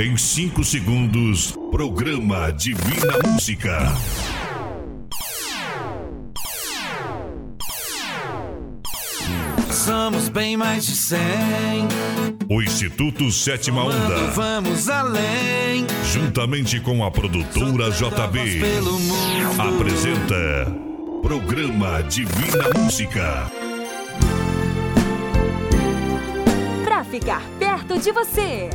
Em 5 segundos, programa Divina Música. Somos bem mais de 100. O Instituto Sétima Quando Onda, vamos além. juntamente com a produtora JB, Pelo mundo. apresenta Programa Divina Música. Pra ficar perto de você,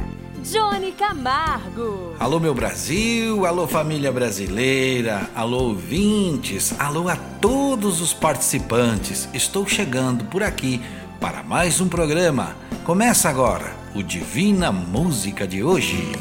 Johnny Camargo. Alô, meu Brasil, alô, família brasileira, alô, ouvintes, alô a todos os participantes. Estou chegando por aqui para mais um programa. Começa agora o Divina Música de hoje.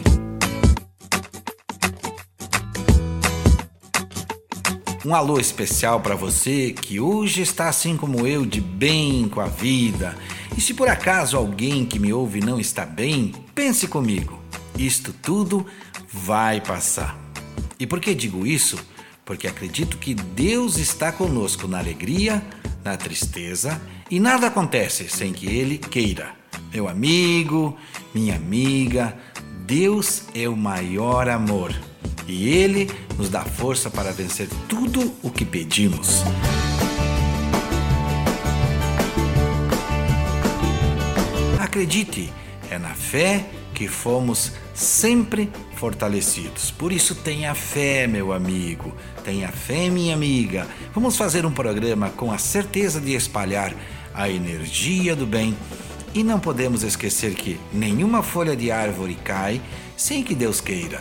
Um alô especial para você que hoje está assim como eu, de bem com a vida. E se por acaso alguém que me ouve não está bem, pense comigo. Isto tudo vai passar. E por que digo isso? Porque acredito que Deus está conosco na alegria, na tristeza e nada acontece sem que Ele queira. Meu amigo, minha amiga, Deus é o maior amor e Ele nos dá força para vencer tudo o que pedimos. Acredite, é na fé que fomos sempre fortalecidos. Por isso, tenha fé, meu amigo, tenha fé, minha amiga. Vamos fazer um programa com a certeza de espalhar a energia do bem. E não podemos esquecer que nenhuma folha de árvore cai sem que Deus queira.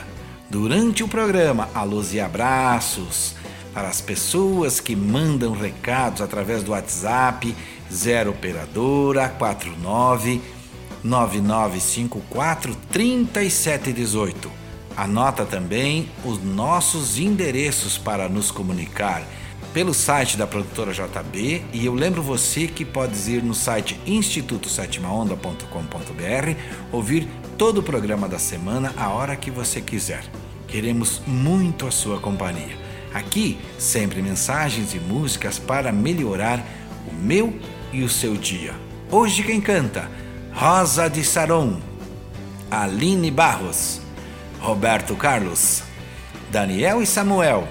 Durante o programa, alôs e abraços para as pessoas que mandam recados através do WhatsApp 0 operadora 49 9954 3718. Anota também os nossos endereços para nos comunicar pelo site da produtora JB e eu lembro você que pode ir no site institutosetimaonda.com.br ouvir todo o programa da semana a hora que você quiser. Queremos muito a sua companhia. Aqui, sempre mensagens e músicas para melhorar o meu e o seu dia. Hoje quem canta? Rosa de Saron, Aline Barros, Roberto Carlos, Daniel e Samuel,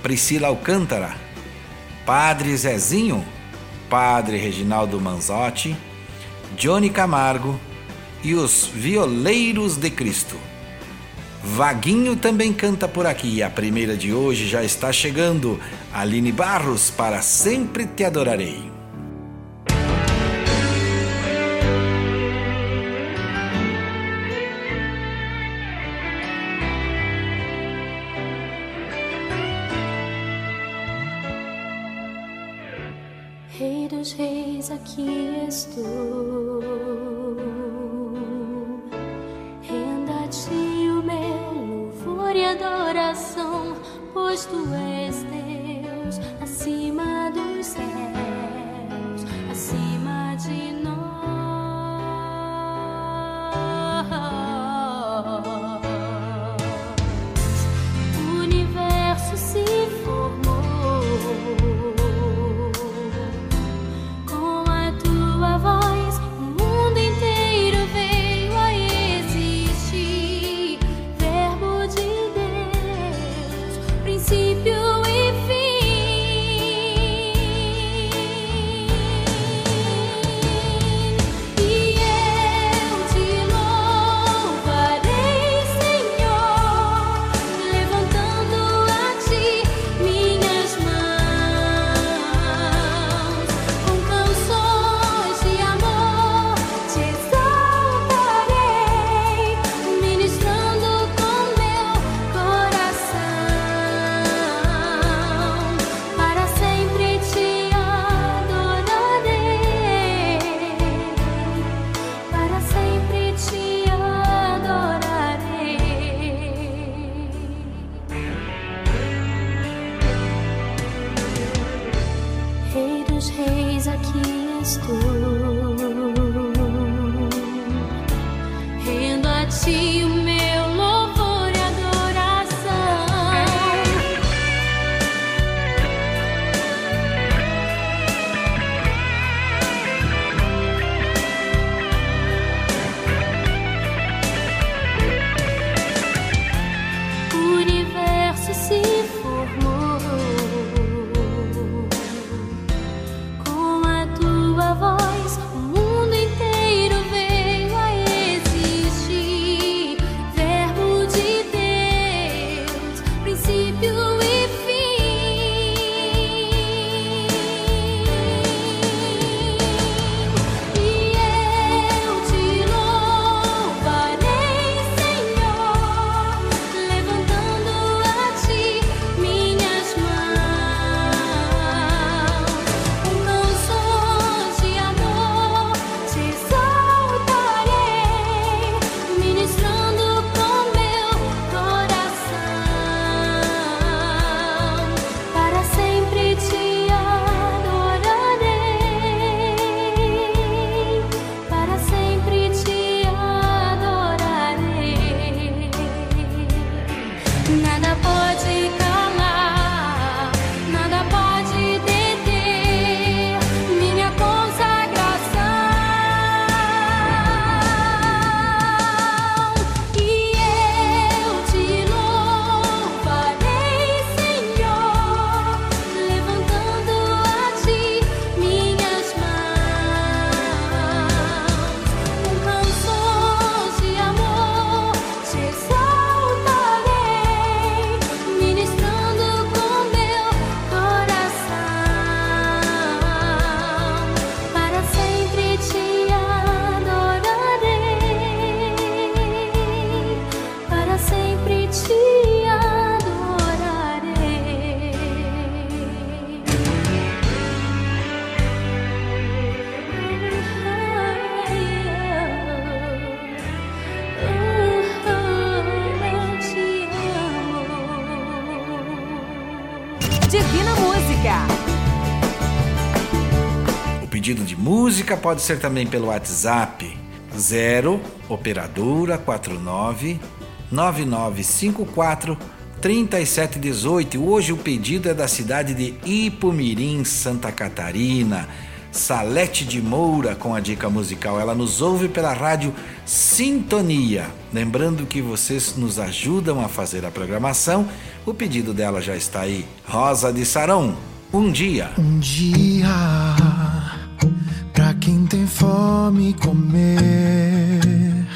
Priscila Alcântara, Padre Zezinho, Padre Reginaldo Manzotti, Johnny Camargo e os Violeiros de Cristo. Vaguinho também canta por aqui. A primeira de hoje já está chegando. Aline Barros, para sempre te adorarei. Aqui pedido de música pode ser também pelo WhatsApp 0 operadora 49 9954 3718. Hoje o pedido é da cidade de Ipumirim, Santa Catarina. Salete de Moura com a dica musical. Ela nos ouve pela rádio Sintonia. Lembrando que vocês nos ajudam a fazer a programação. O pedido dela já está aí. Rosa de Sarão, um dia. Um dia, fome comer,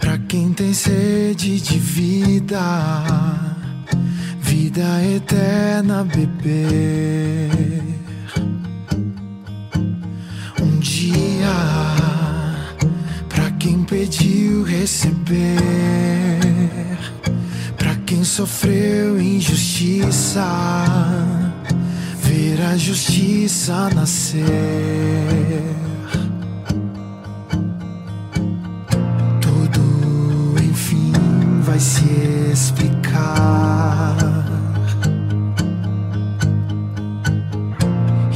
pra quem tem sede de vida, vida eterna beber. Um dia, pra quem pediu receber, pra quem sofreu injustiça ver a justiça nascer. Vai se explicar.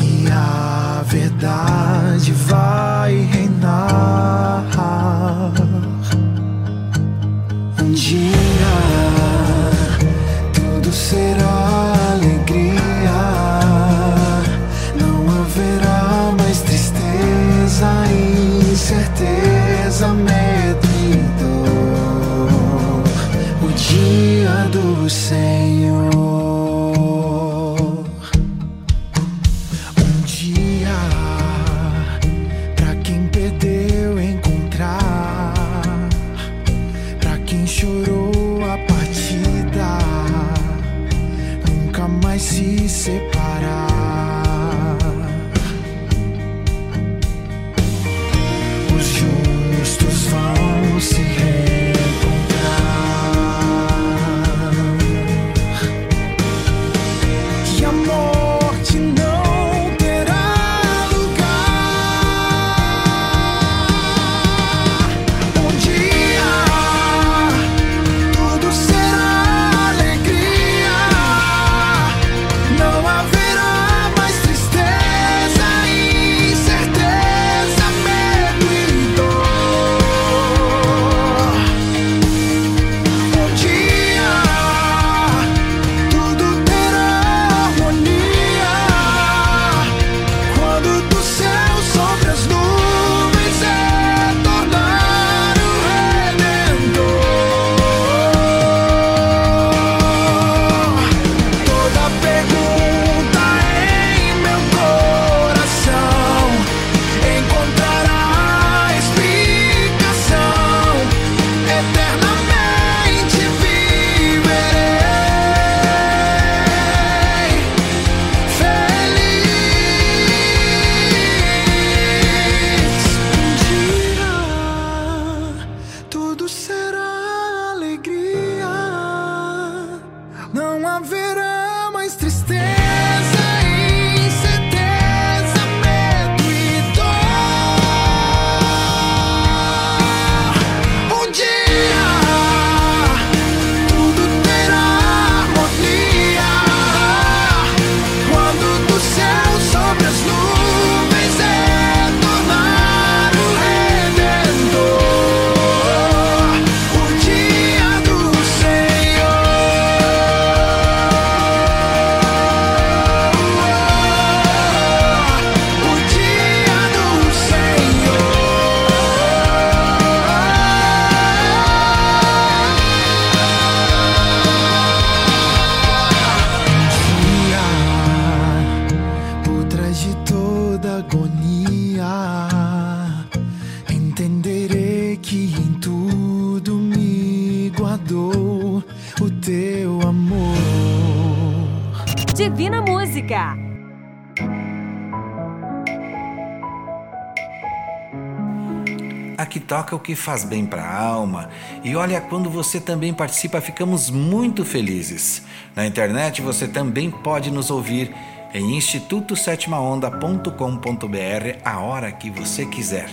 E a verdade vai reinar. Um dia tudo será alegria. Não haverá mais tristeza, incerteza, medo dia do toca o que faz bem para a alma. E olha, quando você também participa, ficamos muito felizes. Na internet você também pode nos ouvir em institutosétimaonda.com.br a hora que você quiser.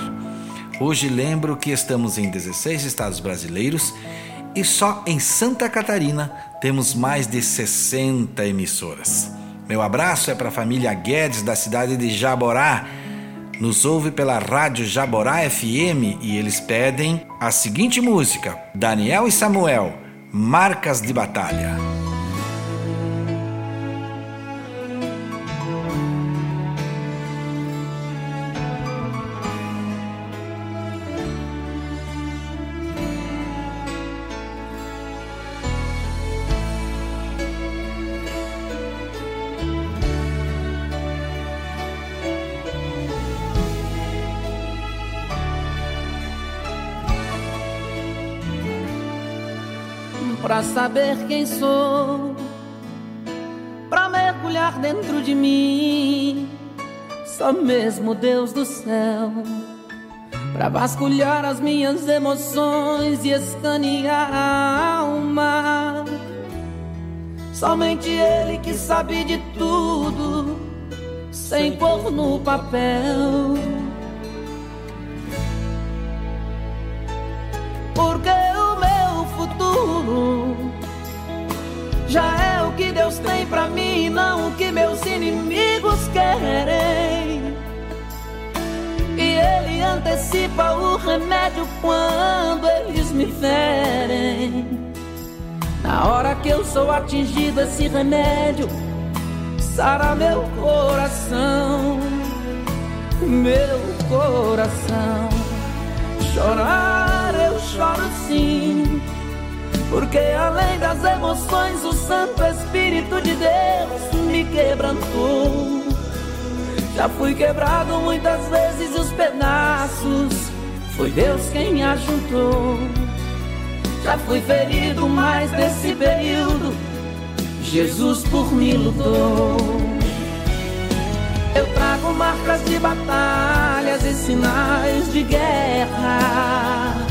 Hoje lembro que estamos em 16 estados brasileiros e só em Santa Catarina temos mais de 60 emissoras. Meu abraço é para a família Guedes da cidade de Jaborá, nos ouve pela Rádio Jaborá FM e eles pedem a seguinte música: Daniel e Samuel, Marcas de Batalha. Saber quem sou, pra mergulhar dentro de mim, só mesmo Deus do céu, pra vasculhar as minhas emoções e escanear a alma. Somente Ele que sabe de tudo, sem pôr no papel. Tem pra mim, não o que meus inimigos querem. E Ele antecipa o remédio quando eles me ferem. Na hora que eu sou atingido, esse remédio sara meu coração, meu coração. Chorar eu choro sim, porque além das emoções, o Santo Espírito de Deus me quebrantou. Já fui quebrado muitas vezes os pedaços foi Deus quem me ajudou. Já fui ferido, mas nesse período Jesus por mim lutou. Eu trago marcas de batalhas e sinais de guerras.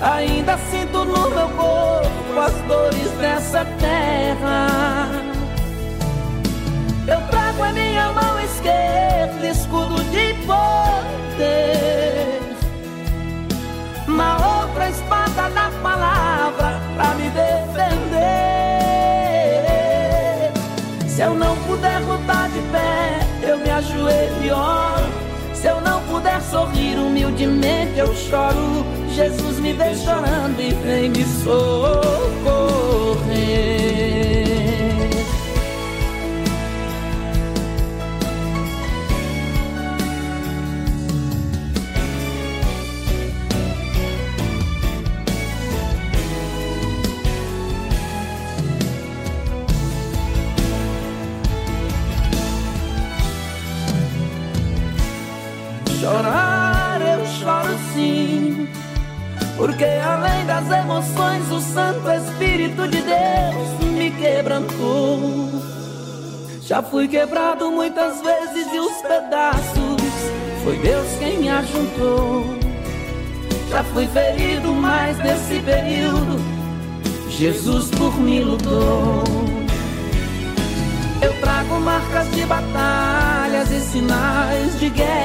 Ainda sinto no meu corpo as dores dessa terra. Eu trago em minha mão esquerda escudo de poder. Uma outra espada da palavra pra me defender. Se eu não puder lutar de pé, eu me ajoelho e oro. Puder sorrir humildemente, eu choro. Jesus me vê chorando e vem me socorrer. Porque além das emoções, o Santo Espírito de Deus me quebrantou. Já fui quebrado muitas vezes e os pedaços foi Deus quem me ajuntou. Já fui ferido, mas nesse período Jesus por mim lutou. Eu trago marcas de batalhas e sinais de guerras.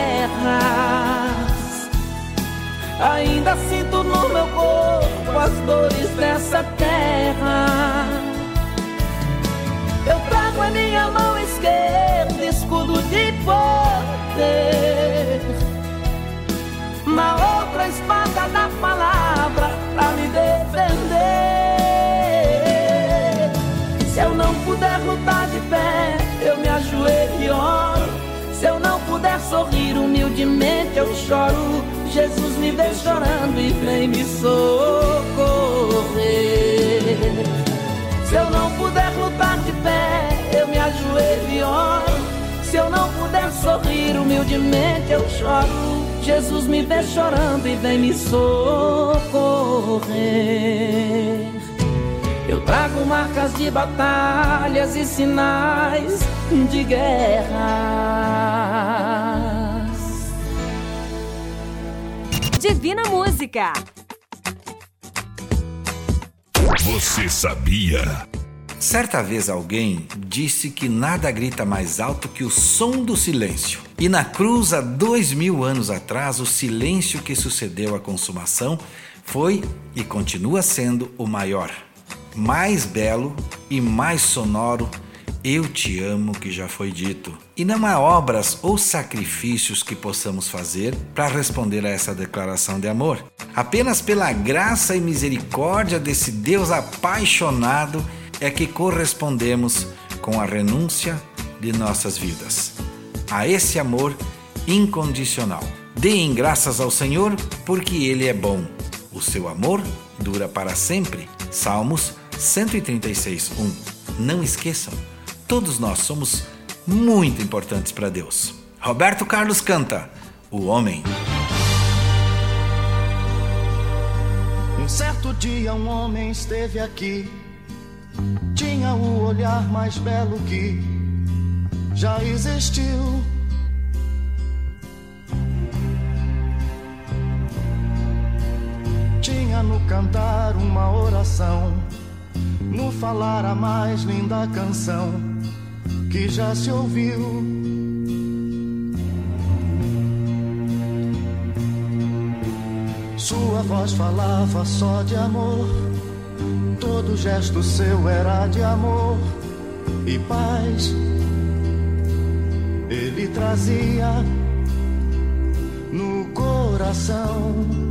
Ainda sinto no meu corpo as dores dessa terra. Eu trago em minha mão esquerda escudo de poder. Uma outra espada da palavra pra me defender. Se eu não puder lutar de pé, eu me ajoelho e oro. Se eu não puder sorrir humildemente, eu choro. Jesus me vê chorando e vem me socorrer. Se eu não puder lutar de pé, eu me ajoelho e oro. Se eu não puder sorrir humildemente, eu choro. Jesus me vê chorando e vem me socorrer. Eu trago marcas de batalhas e sinais de guerras. Divina Música. Você sabia? Certa vez alguém disse que nada grita mais alto que o som do silêncio. E na cruz, há dois mil anos atrás, o silêncio que sucedeu à consumação foi e continua sendo o maior, mais belo e mais sonoro Eu te amo que já foi dito. E não há obras ou sacrifícios que possamos fazer para responder a essa declaração de amor. Apenas pela graça e misericórdia desse Deus apaixonado é que correspondemos com a renúncia de nossas vidas a esse amor incondicional. Deem graças ao Senhor, porque Ele é bom. O seu amor dura para sempre. Salmos 136, 1. Não esqueçam todos nós somos muito importantes para Deus. Roberto Carlos canta O Homem. Um certo dia um homem esteve aqui, tinha o olhar mais belo que já existiu. Tinha no cantar uma oração, no falar a mais linda canção que já se ouviu. Sua voz falava só de amor, todo gesto seu era de amor e paz. Ele trazia no coração.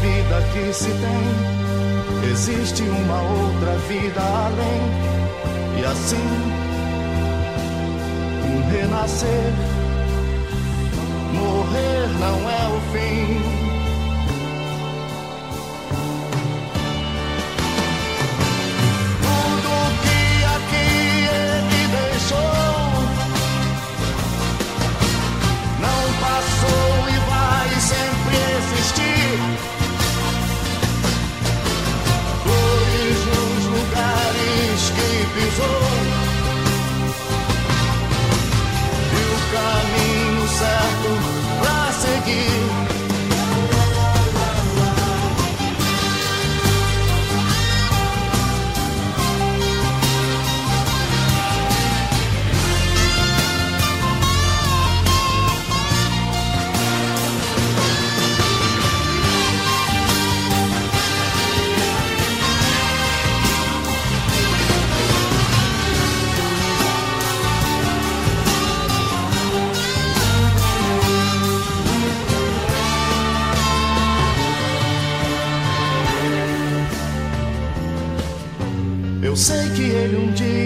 Vida que se tem, Existe uma outra vida além, e assim, um renascer. Morrer não é o fim. Pisou. E o caminho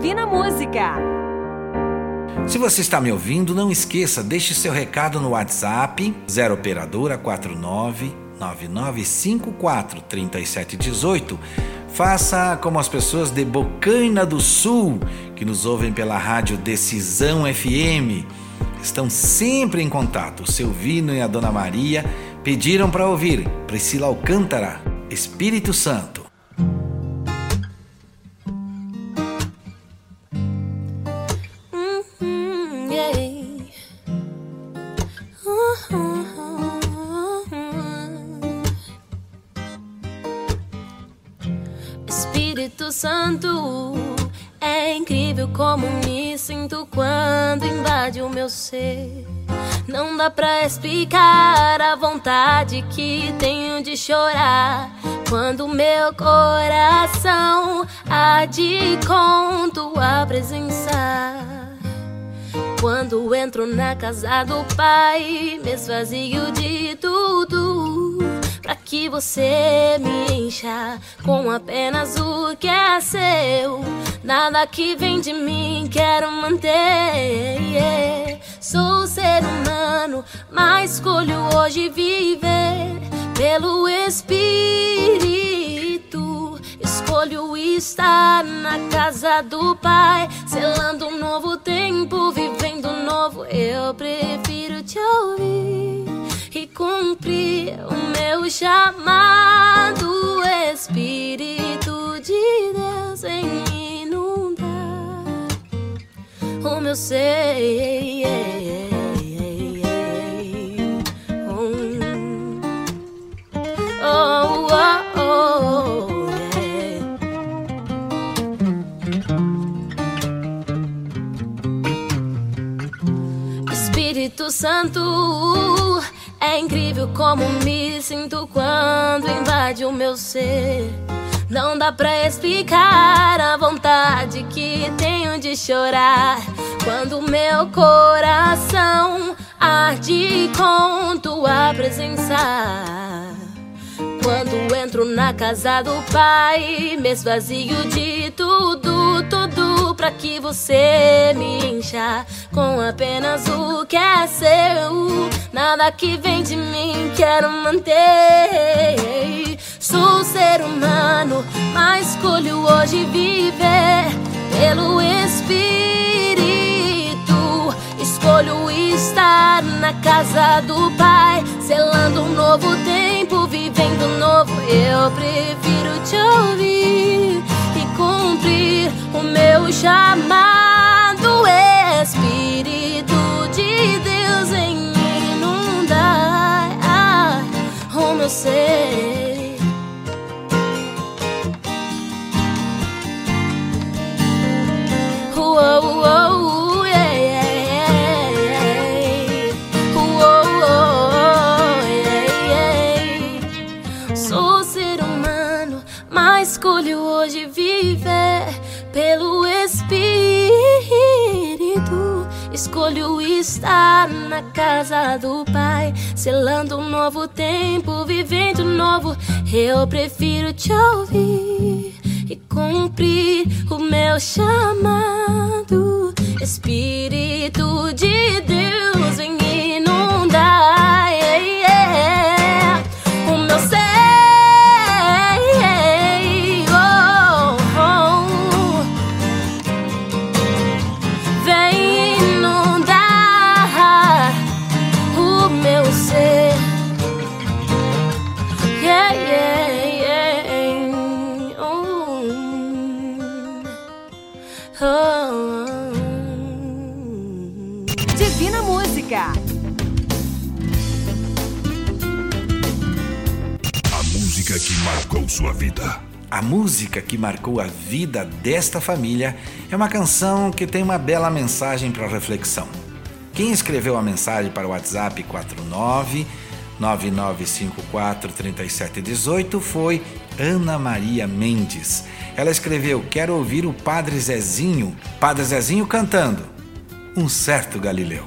Divina Música. Se você está me ouvindo, não esqueça, deixe seu recado no WhatsApp 0 operadora 49 9954 3718. Faça como as pessoas de Bocaina do Sul, que nos ouvem pela rádio Decisão FM. Estão sempre em contato. O seu Vino e a Dona Maria pediram para ouvir Priscila Alcântara, Espírito Santo. Santo, é incrível como me sinto quando invade o meu ser. Não dá pra explicar a vontade que tenho de chorar quando meu coração há de com tua presença. Quando entro na casa do Pai, me esvazio de tudo pra que você me encha com apenas o que é seu. Nada que vem de mim quero manter. Sou ser humano, mas escolho hoje viver pelo Espírito. Escolho estar na casa do Pai, selando um novo tempo, vivendo um novo. Eu prefiro te ouvir e cumprir o meu chamado. Espírito de Deus em inundar o meu ser. Espírito Santo, é incrível como me sinto quando invade o meu ser. Não dá pra explicar a vontade que tenho de chorar quando meu coração arde com tua presença. Quando entro na casa do Pai, me esvazio de tudo, tudo pra que você me encha com apenas o que é seu. Nada que vem de mim quero manter. Sou ser humano, mas escolho hoje viver pelo Espírito. Escolho estar na casa do Pai, selando um novo tempo, vivendo novo. Eu prefiro te ouvir e cumprir o meu chamado. Espírito de Deus em inundar ah, o meu ser. Escolho estar na casa do Pai, selando um novo tempo, vivendo novo. Eu prefiro te ouvir e cumprir o meu chamado. Espírito de Deus vem música que marcou a vida desta família é uma canção que tem uma bela mensagem para reflexão. Quem escreveu a mensagem para o WhatsApp 49 9954 3718 foi Ana Maria Mendes. Ela escreveu: Quero ouvir o Padre Zezinho, Padre Zezinho cantando Um certo Galileu.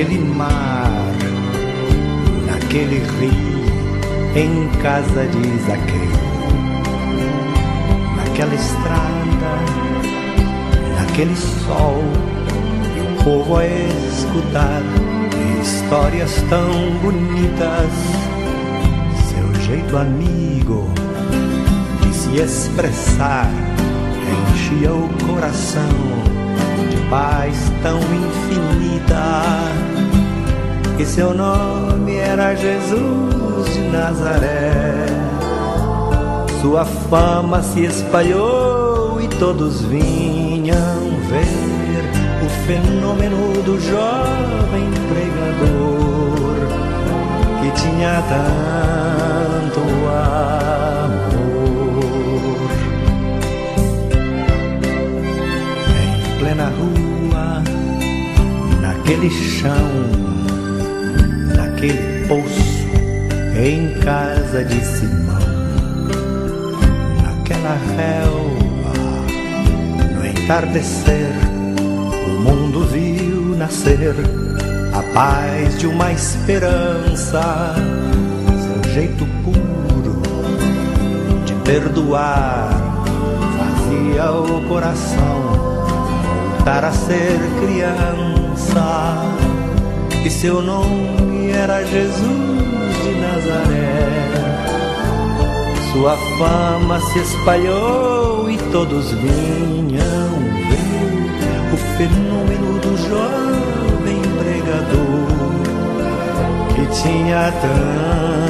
Naquele mar, naquele rio, em casa de Zaqueu, naquela estrada, naquele sol, e o povo a escutar histórias tão bonitas, seu jeito amigo de se expressar enchia o coração paz tão infinita. E seu nome era Jesus de Nazaré. Sua fama se espalhou e todos vinham ver o fenômeno do jovem pregador que tinha tanto amor. Naquele chão, naquele poço, em casa de Simão, naquela relva, no entardecer, o mundo viu nascer a paz de uma esperança, seu jeito puro de perdoar fazia o coração voltar a ser criança e seu nome era Jesus de Nazaré. Sua fama se espalhou e todos vinham ver o fenômeno do jovem pregador que tinha tanto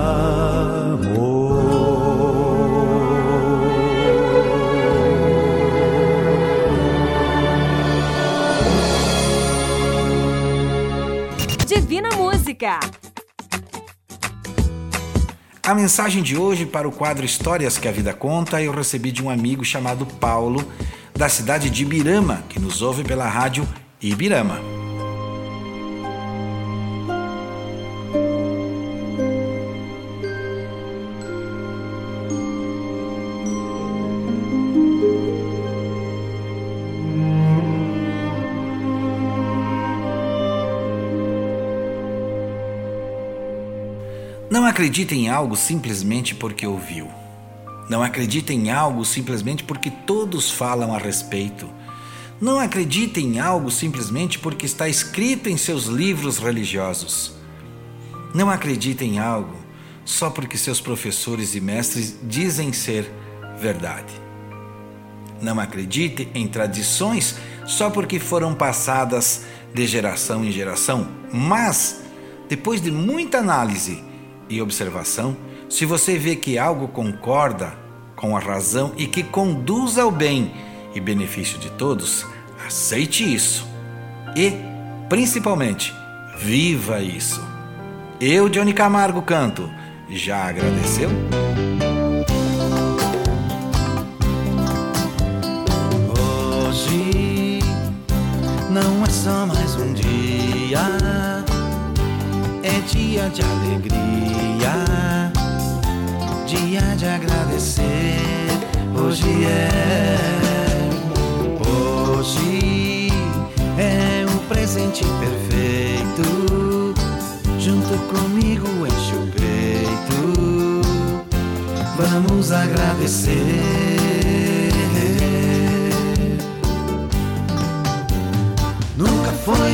Divina Música. A mensagem de hoje para o quadro Histórias que a Vida Conta eu recebi de um amigo chamado Paulo, da cidade de Ibirama, que nos ouve pela rádio Ibirama. Não acredite em algo simplesmente porque ouviu. Não acredite em algo simplesmente porque todos falam a respeito. Não acredite em algo simplesmente porque está escrito em seus livros religiosos. Não acredite em algo só porque seus professores e mestres dizem ser verdade. Não acredite em tradições só porque foram passadas de geração em geração, mas depois de muita análise e observação, se você vê que algo concorda com a razão e que conduz ao bem e benefício de todos, aceite isso. E, principalmente, viva isso. Eu, Johnny Camargo, canto. Já agradeceu? Hoje não é só mais um dia, é dia de alegria, dia de agradecer. Hoje é, hoje é o presente perfeito. Junto comigo enche o peito, vamos agradecer.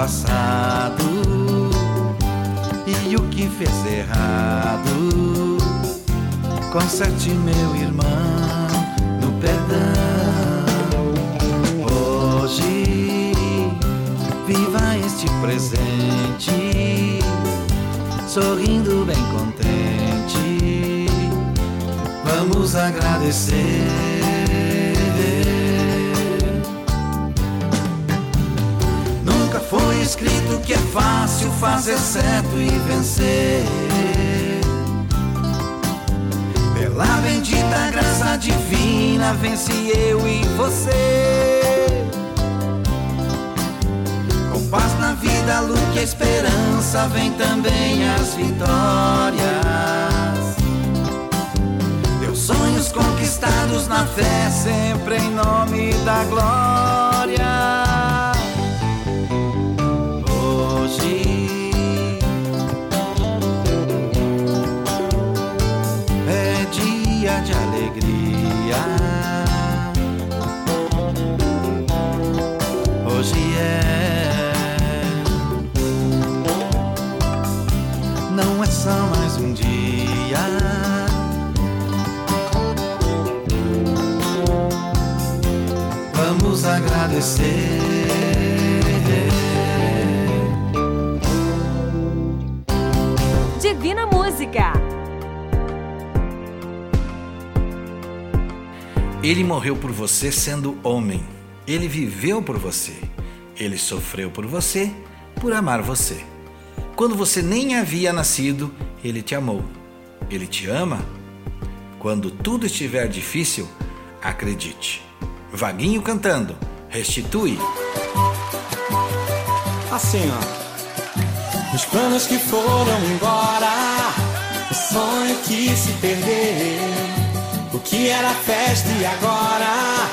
Passado e o que fez errado. Conserte meu irmão no perdão. Hoje viva este presente, sorrindo bem contente. Vamos agradecer. Escrito que é fácil fazer certo e vencer. Pela bendita graça divina, vence eu e você. Com paz na vida, luz e esperança, vem também as vitórias. Teus sonhos conquistados na fé, sempre em nome da glória. Agradecer. Divina Música. Ele morreu por você sendo homem. Ele viveu por você. Ele sofreu por você, por amar você. Quando você nem havia nascido, ele te amou. Ele te ama. Quando tudo estiver difícil, acredite. Vaguinho cantando, restitui. Assim, ó. Os planos que foram embora, o sonho que se perdeu, o que era festa e agora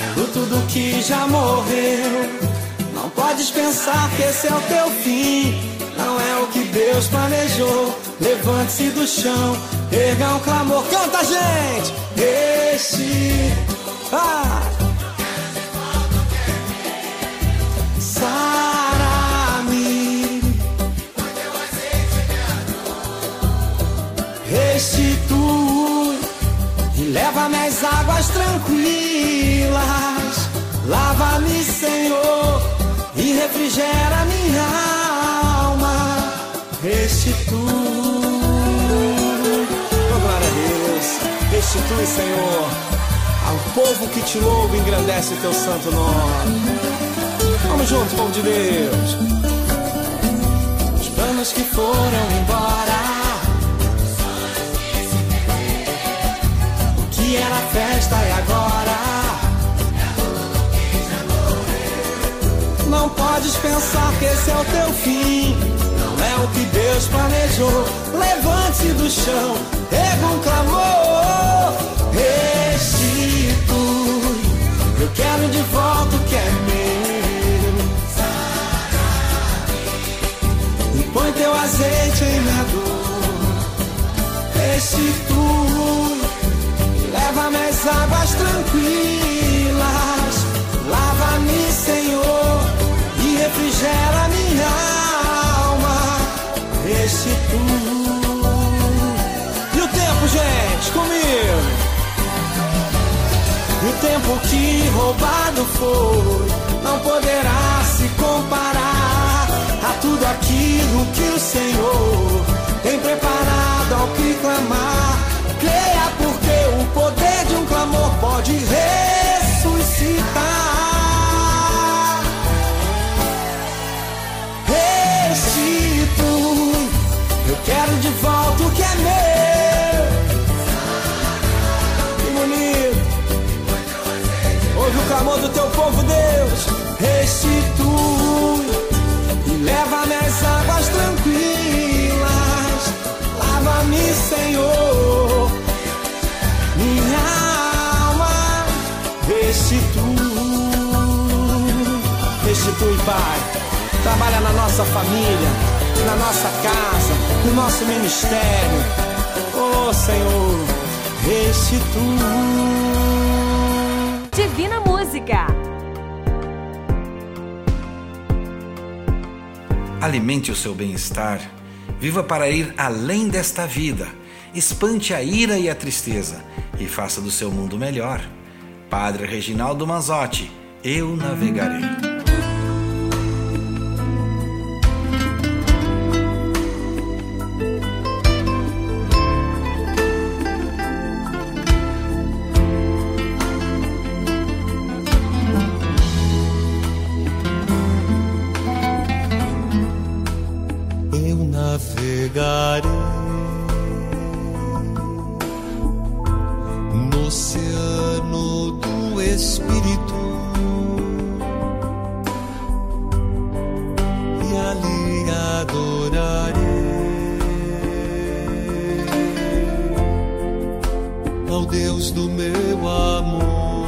é luto do que já morreu. Não podes pensar que esse é o teu fim, não é o que Deus planejou. Levante-se do chão, erga um clamor, canta gente! Este. Ah! Às águas tranquilas. Lava-me, Senhor, e refrigera minha alma. Restitui. Oh, glória a Deus. Restitui, Senhor, ao povo que te louva engrandece teu santo nome. Vamos juntos, povo de Deus. Os planos que foram embora. Festa e agora? Não podes pensar que esse é o teu fim. Não é o que Deus planejou. Levante-se do chão, erga um clamor. Restitui. Eu quero de volta o que é meu. E põe teu azeite em minha dor. Restitui. Leva-me as águas tranquilas. Lava-me, Senhor, e refrigera minha alma. Restitui. E o tempo, gente, comigo. E o tempo que roubado foi não poderá se comparar a tudo aquilo que o Senhor tem preparado ao que clamar. Pai. Trabalha na nossa família, na nossa casa, no nosso ministério. Oh, Senhor, restitui. Divina Música. Alimente o seu bem-estar. Viva para ir além desta vida. Espante a ira e a tristeza e faça do seu mundo melhor. Padre Reginaldo Manzotti, eu navegarei. Ao Deus do meu amor.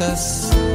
us.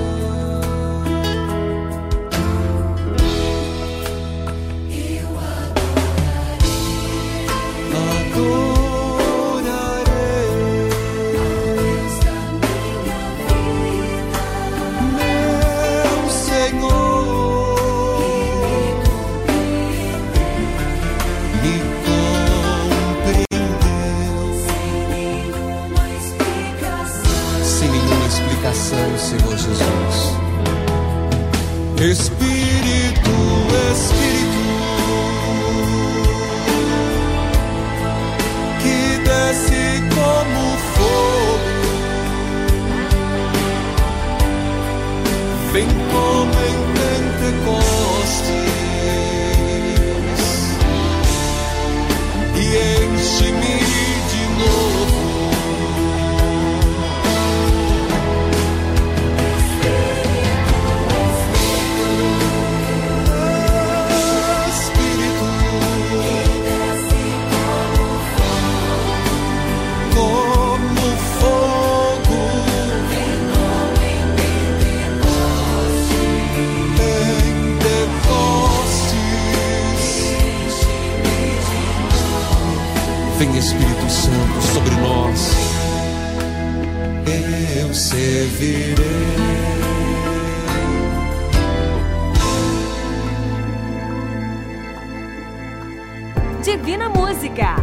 Divina Música.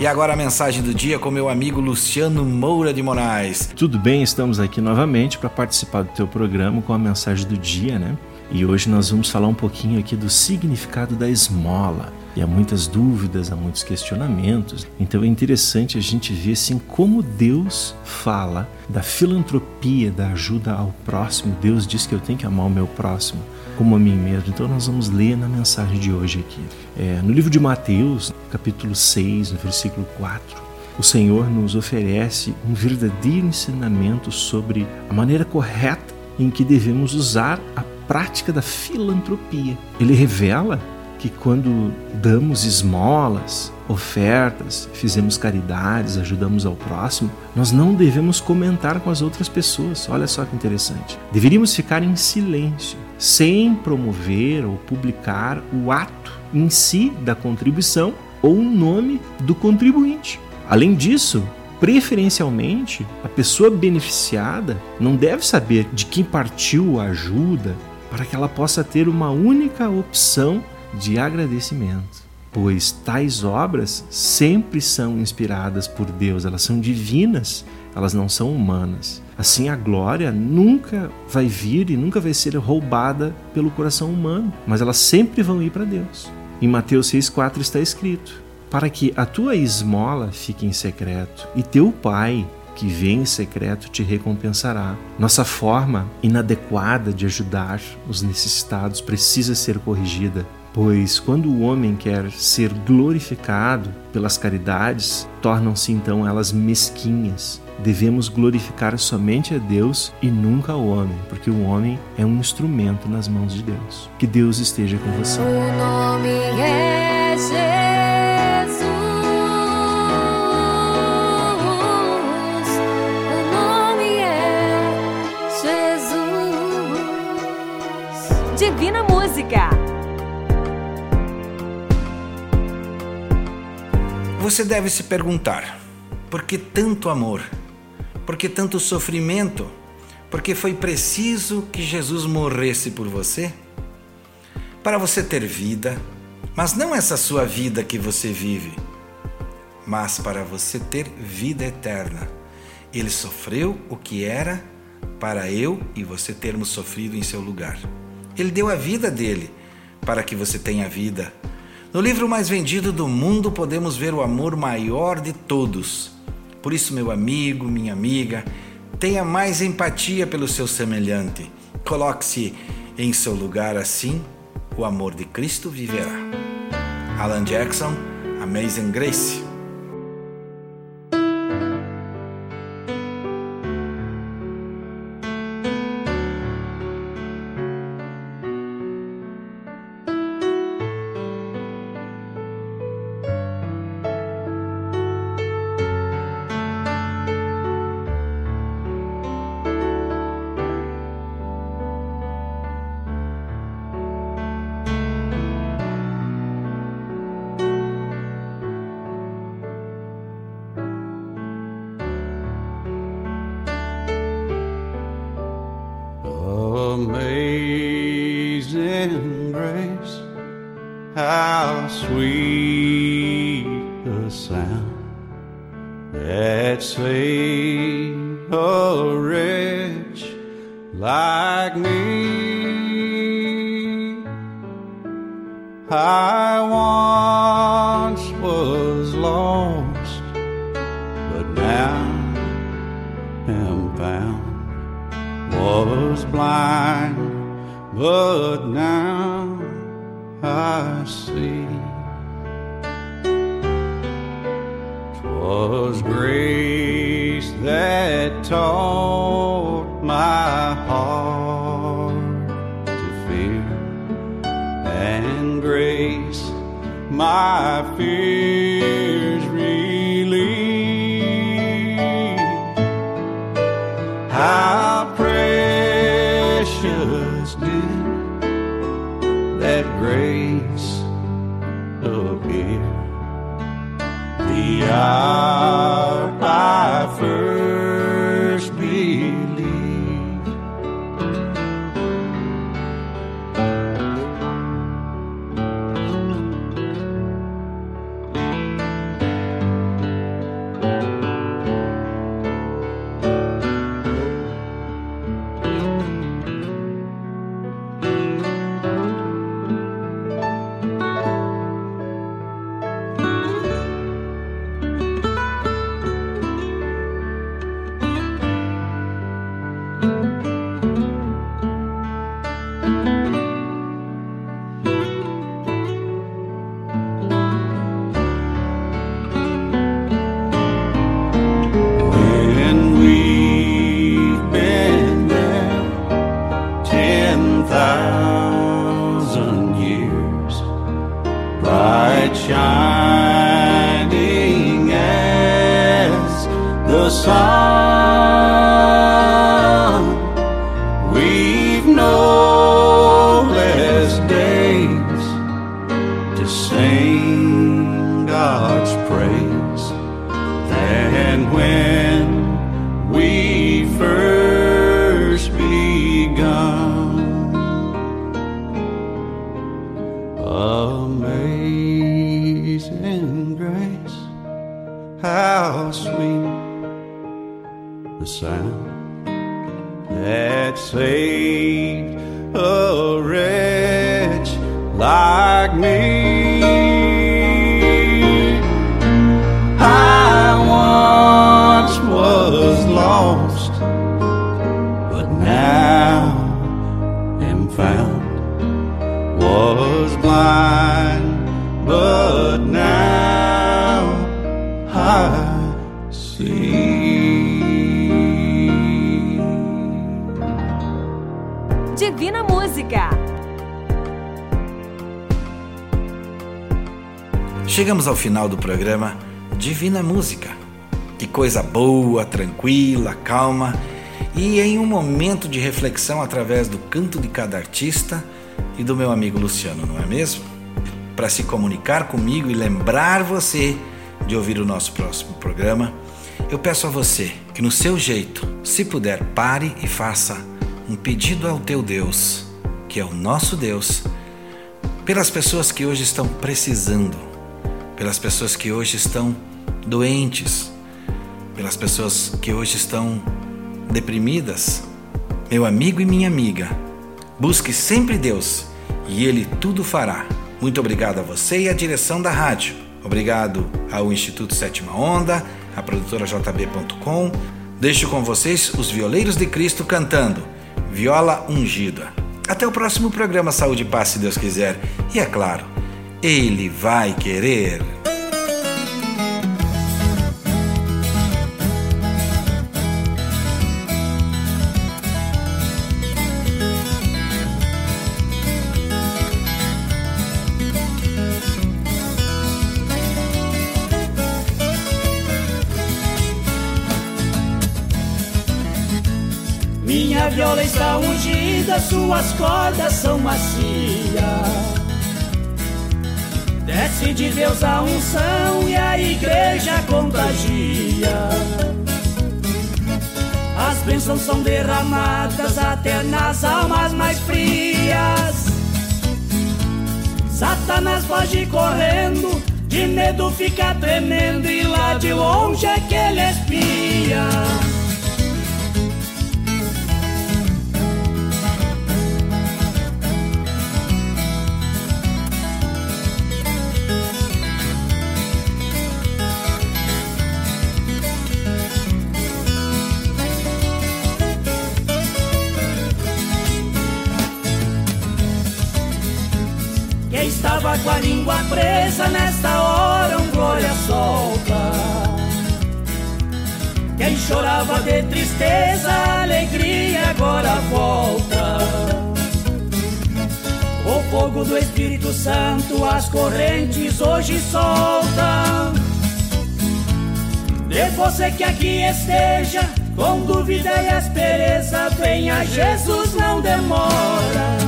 E agora a mensagem do dia com meu amigo Luciano Moura de Moraes. Tudo bem, estamos aqui novamente para participar do teu programa com a mensagem do dia, né? E hoje nós vamos falar um pouquinho aqui do significado da esmola. E há muitas dúvidas, há muitos questionamentos. Então é interessante a gente ver assim como Deus fala da filantropia, da ajuda ao próximo. Deus diz que eu tenho que amar o meu próximo como a mim mesmo. Então nós vamos ler na mensagem de hoje aqui. É, no livro de Mateus, capítulo 6, no versículo 4, o Senhor nos oferece um verdadeiro ensinamento sobre a maneira correta em que devemos usar a prática da filantropia. Ele revela que quando damos esmolas, ofertas, fizemos caridades, ajudamos ao próximo, nós não devemos comentar com as outras pessoas. Olha só que interessante. Deveríamos ficar em silêncio, sem promover ou publicar o ato em si da contribuição ou o nome do contribuinte. Além disso, preferencialmente, a pessoa beneficiada não deve saber de quem partiu a ajuda para que ela possa ter uma única opção de agradecimento. Pois tais obras sempre são inspiradas por Deus, elas são divinas, elas não são humanas. Assim, a glória nunca vai vir e nunca vai ser roubada pelo coração humano, mas elas sempre vão ir para Deus. Em Mateus 6,4 está escrito: Para que a tua esmola fique em secreto, e teu pai, que vem em secreto, te recompensará. Nossa forma inadequada de ajudar os necessitados precisa ser corrigida. Pois quando o homem quer ser glorificado pelas caridades, tornam-se então elas mesquinhas. Devemos glorificar somente a Deus e nunca o homem, porque o homem é um instrumento nas mãos de Deus. Que Deus esteja com você. O nome é Jesus. O nome é Jesus. Divina Música. Você deve se perguntar: por que tanto amor? Por que tanto sofrimento? Porque foi preciso que Jesus morresse por você? Para você ter vida, mas não essa sua vida que você vive, mas para você ter vida eterna. Ele sofreu o que era para eu e você termos sofrido em seu lugar. Ele deu a vida dele para que você tenha vida. No livro mais vendido do mundo podemos ver o amor maior de todos. Por isso, meu amigo, minha amiga, tenha mais empatia pelo seu semelhante. Coloque-se em seu lugar assim, o amor de Cristo viverá. Alan Jackson, Amazing Grace. Sweet the sound that save a wretch like me. I Divina Música. Chegamos ao final do programa Divina Música. Que coisa boa, tranquila, calma e em um momento de reflexão através do canto de cada artista e do meu amigo Luciano, não é mesmo? Para se comunicar comigo e lembrar você de ouvir o nosso próximo programa, eu peço a você que, no seu jeito, se puder, pare e faça um pedido ao teu Deus, que é o nosso Deus, pelas pessoas que hoje estão precisando, pelas pessoas que hoje estão doentes, pelas pessoas que hoje estão deprimidas. Meu amigo e minha amiga, busque sempre Deus e Ele tudo fará. Muito obrigado a você e à direção da rádio. Obrigado ao Instituto Sétima Onda, à produtora JB.com. Deixo com vocês os Violeiros de Cristo cantando Viola Ungida. Até o próximo programa Saúde e Paz, se Deus quiser. E é claro, Ele vai querer. Minha viola está ungida, suas cordas são macias. Desce de Deus a unção e a igreja contagia. As bênçãos são derramadas até nas almas mais frias. Satanás foge correndo de medo fica tremendo e lá de longe é que ele espia. Com a língua presa, nesta hora um glória solta. Quem chorava de tristeza, alegria agora volta. O fogo do Espírito Santo, as correntes hoje solta. De você que aqui esteja, com dúvida e aspereza, venha Jesus, não demora.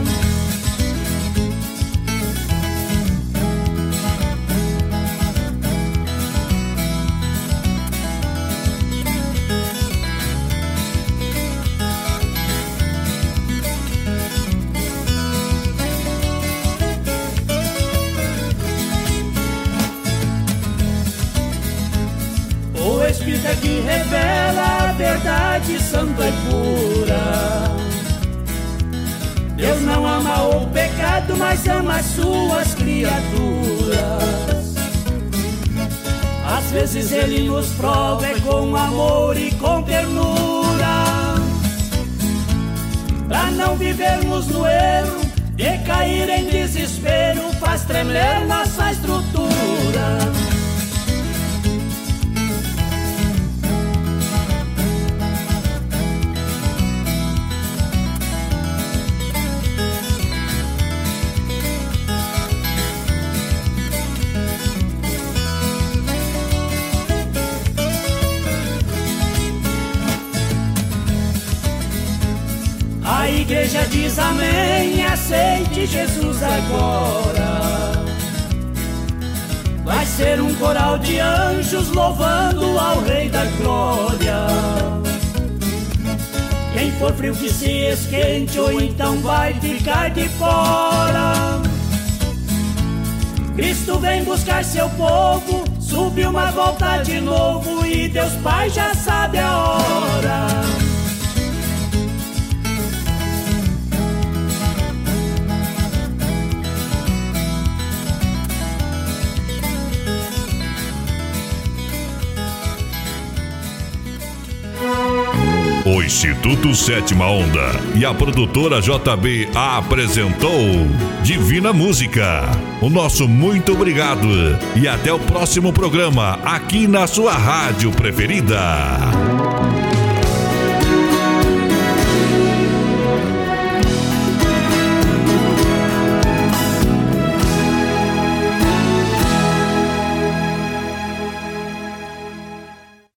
Revela a verdade santa e pura. Deus não ama o pecado, mas ama as suas criaturas. Às vezes ele nos prova é com amor e com ternura. Pra não vivermos no erro, de cair em desespero, faz tremer nossa estrutura. Igreja diz amém, aceite Jesus agora. Vai ser um coral de anjos louvando ao Rei da Glória. Quem for frio que se esquente, ou então vai ficar de fora. Cristo vem buscar seu povo, subiu uma volta de novo e Deus Pai já sabe a hora. O Instituto Sétima Onda e a produtora JB apresentou Divina Música. O nosso muito obrigado e até o próximo programa aqui na sua rádio preferida.